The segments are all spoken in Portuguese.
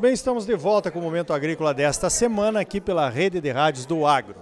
bem, estamos de volta com o Momento Agrícola desta semana aqui pela Rede de Rádios do Agro.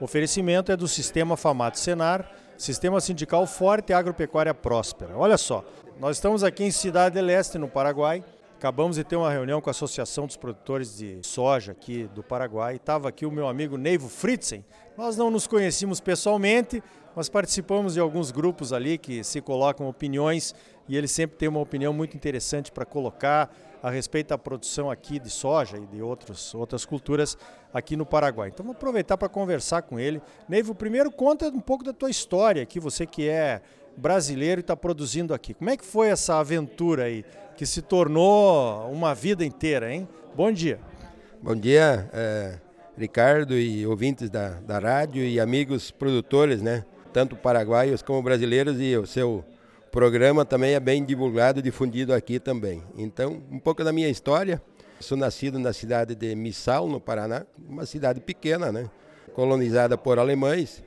O oferecimento é do Sistema Famato Senar, Sistema Sindical Forte e Agropecuária Próspera. Olha só, nós estamos aqui em Cidade del Este, no Paraguai. Acabamos de ter uma reunião com a Associação dos Produtores de Soja aqui do Paraguai. Estava aqui o meu amigo Neivo Fritzen. Nós não nos conhecíamos pessoalmente, mas participamos de alguns grupos ali que se colocam opiniões e ele sempre tem uma opinião muito interessante para colocar a respeito da produção aqui de soja e de outros, outras culturas aqui no Paraguai. Então vou aproveitar para conversar com ele. Neivo, primeiro conta um pouco da tua história aqui, você que é brasileiro e está produzindo aqui. Como é que foi essa aventura aí, que se tornou uma vida inteira, hein? Bom dia. Bom dia, é, Ricardo e ouvintes da, da rádio e amigos produtores, né? Tanto paraguaios como brasileiros e o seu programa também é bem divulgado e difundido aqui também. Então, um pouco da minha história. Sou nascido na cidade de Missal, no Paraná, uma cidade pequena, né? colonizada por alemães,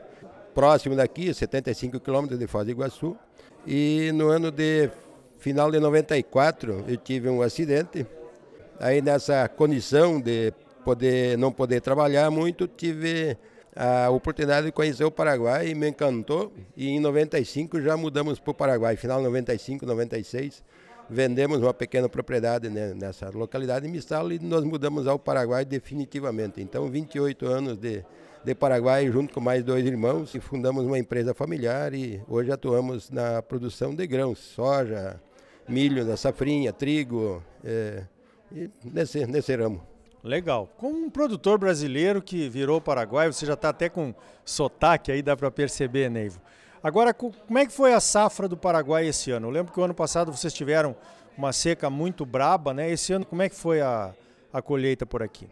próximo daqui, 75 quilômetros de Foz do Iguaçu. E no ano de final de 94 eu tive um acidente. Aí nessa condição de poder não poder trabalhar muito, tive a oportunidade de conhecer o Paraguai me encantou. E em 95 já mudamos para o Paraguai, final 95, 96. Vendemos uma pequena propriedade né, nessa localidade em Mistal e nós mudamos ao Paraguai definitivamente. Então, 28 anos de, de Paraguai, junto com mais dois irmãos, e fundamos uma empresa familiar e hoje atuamos na produção de grãos, soja, milho, da safrinha, trigo, é, nesse, nesse ramo. Legal. Como um produtor brasileiro que virou Paraguai, você já está até com sotaque aí, dá para perceber, Neivo. Agora, como é que foi a safra do Paraguai esse ano? Eu lembro que o ano passado vocês tiveram uma seca muito braba, né? Esse ano, como é que foi a, a colheita por aqui?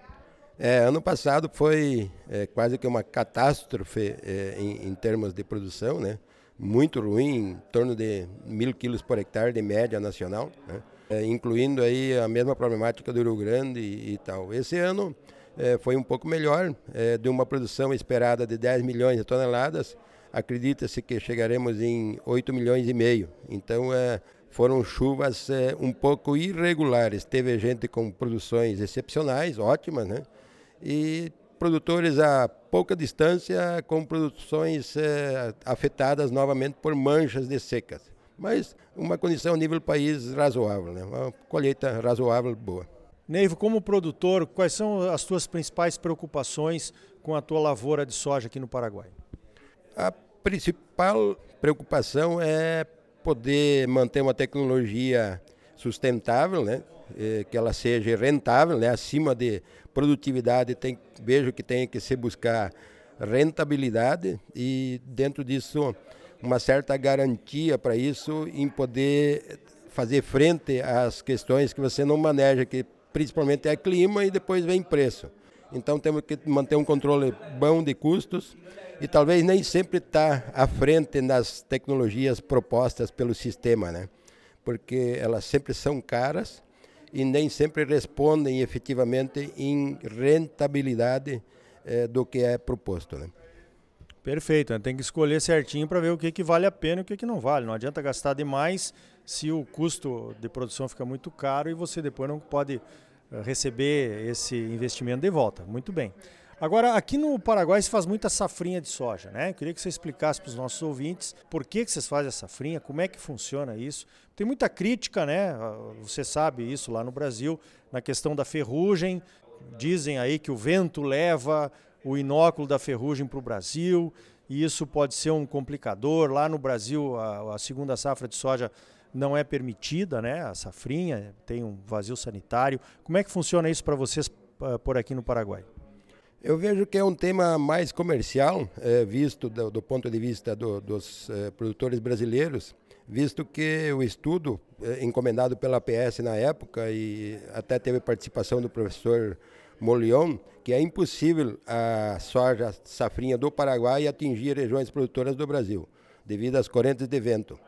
É, ano passado foi é, quase que uma catástrofe é, em, em, termos de produção, né? Muito ruim, em torno de mil quilos por hectare de média nacional, né? É, incluindo aí a mesma problemática do Rio Grande e, e tal. Esse ano é, foi um pouco melhor, é, de uma produção esperada de 10 milhões de toneladas, acredita-se que chegaremos em 8 milhões e meio. Então, é, foram chuvas é, um pouco irregulares. Teve gente com produções excepcionais, ótimas, né? E produtores a pouca distância com produções é, afetadas novamente por manchas de secas mas uma condição a nível país razoável, né? uma colheita razoável boa. Neivo, como produtor, quais são as tuas principais preocupações com a tua lavoura de soja aqui no Paraguai? A principal preocupação é poder manter uma tecnologia sustentável, né? Que ela seja rentável, né? acima de produtividade, tem, vejo que tem que se buscar rentabilidade e dentro disso uma certa garantia para isso em poder fazer frente às questões que você não maneja, que principalmente é clima e depois vem preço. Então temos que manter um controle bom de custos e talvez nem sempre estar tá à frente nas tecnologias propostas pelo sistema, né? Porque elas sempre são caras e nem sempre respondem efetivamente em rentabilidade eh, do que é proposto, né? Perfeito, né? tem que escolher certinho para ver o que, que vale a pena e o que, que não vale. Não adianta gastar demais se o custo de produção fica muito caro e você depois não pode eh, receber esse investimento de volta. Muito bem. Agora, aqui no Paraguai se faz muita safrinha de soja, né? Eu queria que você explicasse para os nossos ouvintes por que, que vocês fazem a safrinha, como é que funciona isso. Tem muita crítica, né? Ah, você sabe isso lá no Brasil, na questão da ferrugem. Dizem aí que o vento leva o inóculo da ferrugem para o Brasil, e isso pode ser um complicador. Lá no Brasil, a, a, segunda safra de soja não é permitida, né? A safrinha tem um vazio sanitário. Como é que funciona isso para vocês uh, por aqui no Paraguai? Eu vejo que é um tema mais comercial, é, visto do, do, ponto de vista do, dos é, produtores brasileiros, visto que o estudo é, encomendado pela APS na época e até teve participação do professor Molion, que é impossível a soja safrinha do Paraguai atingir regiões produtoras do Brasil, devido às correntes de vento.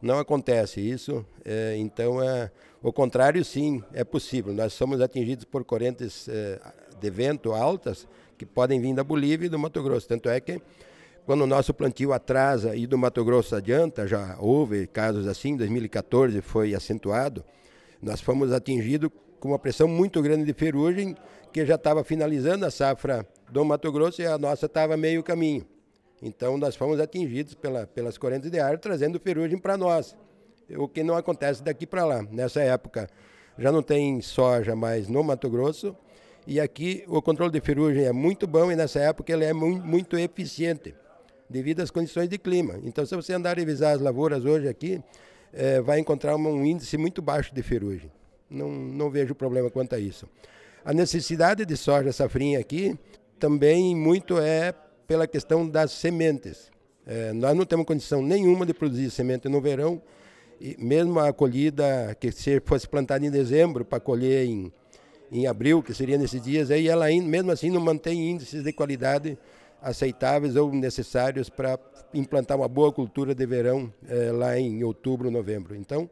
Não acontece isso, é, então é, o contrário sim é possível. Nós somos atingidos por correntes é, de vento altas que podem vir da Bolívia e do Mato Grosso. Tanto é que quando o nosso plantio atrasa e do Mato Grosso adianta, já houve casos assim, 2014 foi acentuado, nós fomos atingidos com uma pressão muito grande de ferrugem, que já estava finalizando a safra do Mato Grosso e a nossa estava meio caminho. Então nós fomos atingidos pela, pelas correntes de ar, trazendo ferrugem para nós, o que não acontece daqui para lá. Nessa época já não tem soja mais no Mato Grosso, e aqui o controle de ferrugem é muito bom e nessa época ele é muito, muito eficiente, devido às condições de clima. Então se você andar a revisar as lavouras hoje aqui, é, vai encontrar um índice muito baixo de ferrugem. Não, não vejo problema quanto a isso. A necessidade de soja safrinha aqui também muito é pela questão das sementes. É, nós não temos condição nenhuma de produzir semente no verão, e mesmo a colhida que se fosse plantada em dezembro para colher em, em abril, que seria nesses dias, aí ela mesmo assim não mantém índices de qualidade aceitáveis ou necessários para implantar uma boa cultura de verão é, lá em outubro, novembro. Então,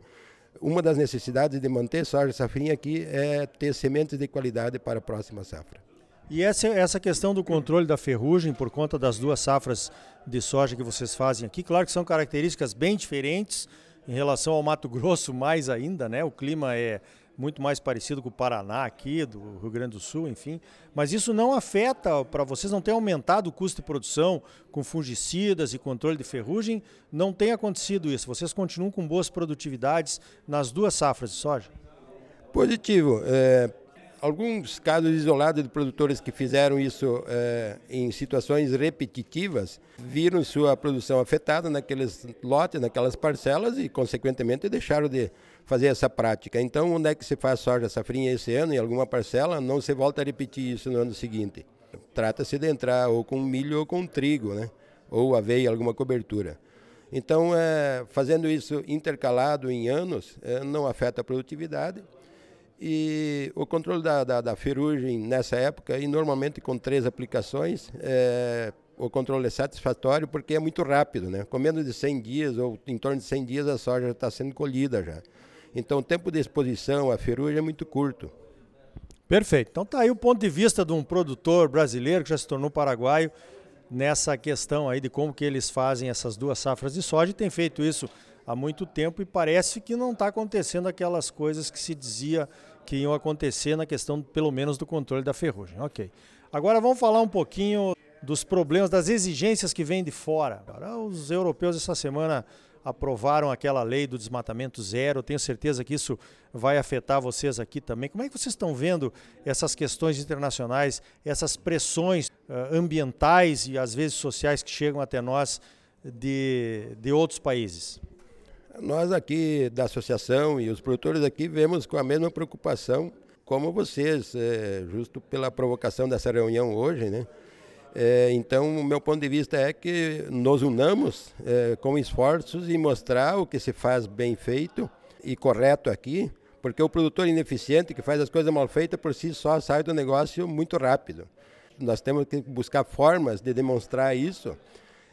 uma das necessidades de manter soja safrinha aqui é ter sementes de qualidade para a próxima safra. E essa, essa questão do controle da ferrugem por conta das duas safras de soja que vocês fazem aqui, claro que são características bem diferentes em relação ao Mato Grosso, mais ainda, né? O clima é muito mais parecido com o Paraná aqui, do Rio Grande do Sul, enfim. Mas isso não afeta, para vocês não tem aumentado o custo de produção com fungicidas e controle de ferrugem, não tem acontecido isso. Vocês continuam com boas produtividades nas duas safras de soja? Positivo. É, alguns casos isolados de produtores que fizeram isso é, em situações repetitivas viram sua produção afetada naqueles lotes, naquelas parcelas e, consequentemente, deixaram de fazer essa prática. Então, onde é que se faz soja safrinha esse ano, em alguma parcela, não se volta a repetir isso no ano seguinte. Trata-se de entrar ou com milho ou com trigo, né? ou aveia, alguma cobertura. Então, é, fazendo isso intercalado em anos, é, não afeta a produtividade. E o controle da, da, da, ferrugem nessa época, e normalmente com três aplicações, é, o controle é satisfatório porque é muito rápido. Né? Com menos de 100 dias, ou em torno de 100 dias, a soja já está sendo colhida já. Então o tempo de exposição à ferrugem é muito curto. Perfeito. Então tá aí o ponto de vista de um produtor brasileiro que já se tornou paraguaio nessa questão aí de como que eles fazem essas duas safras de soja e tem feito isso há muito tempo e parece que não está acontecendo aquelas coisas que se dizia que iam acontecer na questão, pelo menos, do controle da ferrugem. Ok. Agora vamos falar um pouquinho dos problemas, das exigências que vêm de fora. Os europeus essa semana aprovaram aquela lei do desmatamento zero. Tenho certeza que isso vai afetar vocês aqui também. Como é que vocês estão vendo essas questões internacionais, essas pressões uh, ambientais e às vezes sociais que chegam até nós de, de outros países? Nós aqui da associação e os produtores aqui vemos com a mesma preocupação como vocês, é, justo pela provocação dessa reunião hoje, né? É, então, o meu ponto de vista é que nos unamos é, com esforços e mostrar o que se faz bem feito e correto aqui, porque o produtor ineficiente que faz as coisas mal feitas por si só sai do negócio muito rápido. Nós temos que buscar formas de demonstrar isso,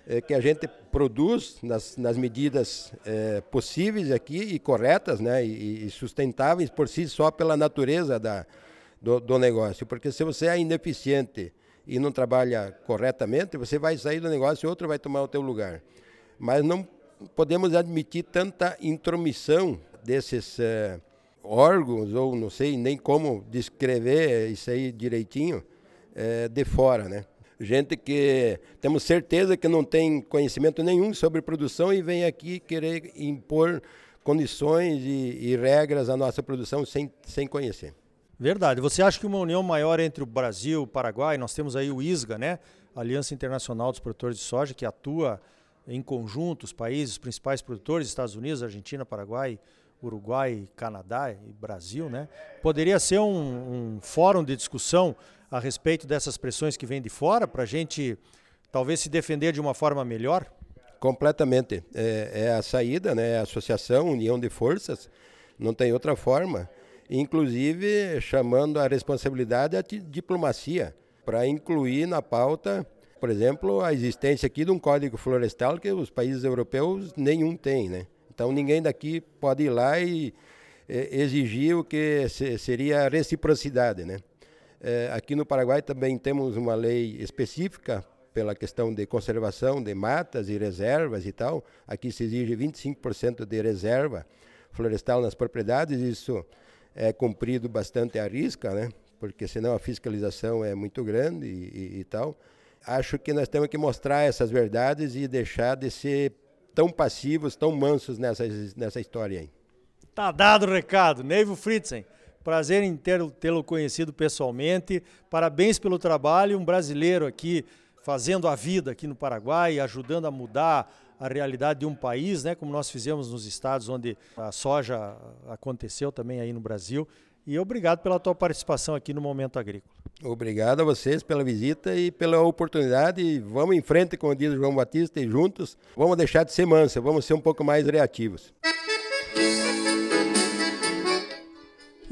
é, que a gente produz nas, nas medidas é, possíveis aqui e corretas né, e, e, sustentáveis por si só pela natureza da, do, do negócio. Porque se você é ineficiente e não trabalha corretamente, você vai sair do negócio e outro vai tomar o teu lugar. Mas não podemos admitir tanta intromissão desses uh, órgãos, ou não sei nem como descrever isso aí direitinho, uh, de fora, né? Gente que temos certeza que não tem conhecimento nenhum sobre produção e vem aqui querer impor condições e, e regras à nossa produção sem, sem conhecer. Verdade. Você acha que uma união maior entre o Brasil e o Paraguai, nós temos aí o ISGA, né? Aliança Internacional dos Produtores de Soja, que atua em conjunto os países, os principais produtores, Estados Unidos, Argentina, Paraguai, Uruguai, Canadá e Brasil, né? Poderia ser um, um fórum de discussão a respeito dessas pressões que vêm de fora, para a gente talvez se defender de uma forma melhor? Completamente. É, é a saída, né? É associação, união de forças, não tem outra forma inclusive chamando a responsabilidade a diplomacia, para incluir na pauta, por exemplo, a existência aqui de um código florestal que os países europeus nenhum tem, né? Então ninguém daqui pode ir lá e exigir o que seria reciprocidade, né? É, aqui no Paraguai também temos uma lei específica pela questão de conservação de matas e reservas e tal. Aqui se exige 25% de reserva florestal nas propriedades. Isso é cumprido bastante a risca, né? porque senão a fiscalização é muito grande e, e, e tal. Acho que nós temos que mostrar essas verdades e deixar de ser tão passivos, tão mansos nessa, nessa história aí. Tá dado o recado. Neivo Fritzen, prazer em tê-lo conhecido pessoalmente. Parabéns pelo trabalho. Um brasileiro aqui fazendo a vida aqui no Paraguai, ajudando a mudar a realidade de um país, né, como nós fizemos nos estados onde a soja aconteceu também aí no Brasil. E obrigado pela tua participação aqui no Momento Agrícola. Obrigado a vocês pela visita e pela oportunidade. Vamos em frente, como diz o João Batista, e juntos vamos deixar de ser mansa, vamos ser um pouco mais reativos.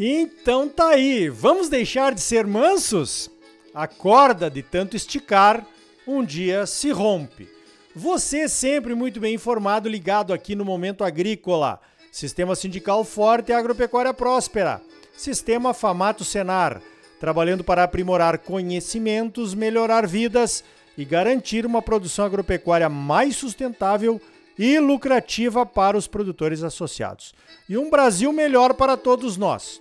Então tá aí, vamos deixar de ser mansos? A corda de tanto esticar um dia se rompe. Você sempre muito bem informado, ligado aqui no Momento Agrícola. Sistema Sindical Forte e Agropecuária Próspera. Sistema Famato Senar, trabalhando para aprimorar conhecimentos, melhorar vidas e garantir uma produção agropecuária mais sustentável e lucrativa para os produtores associados. E um Brasil melhor para todos nós.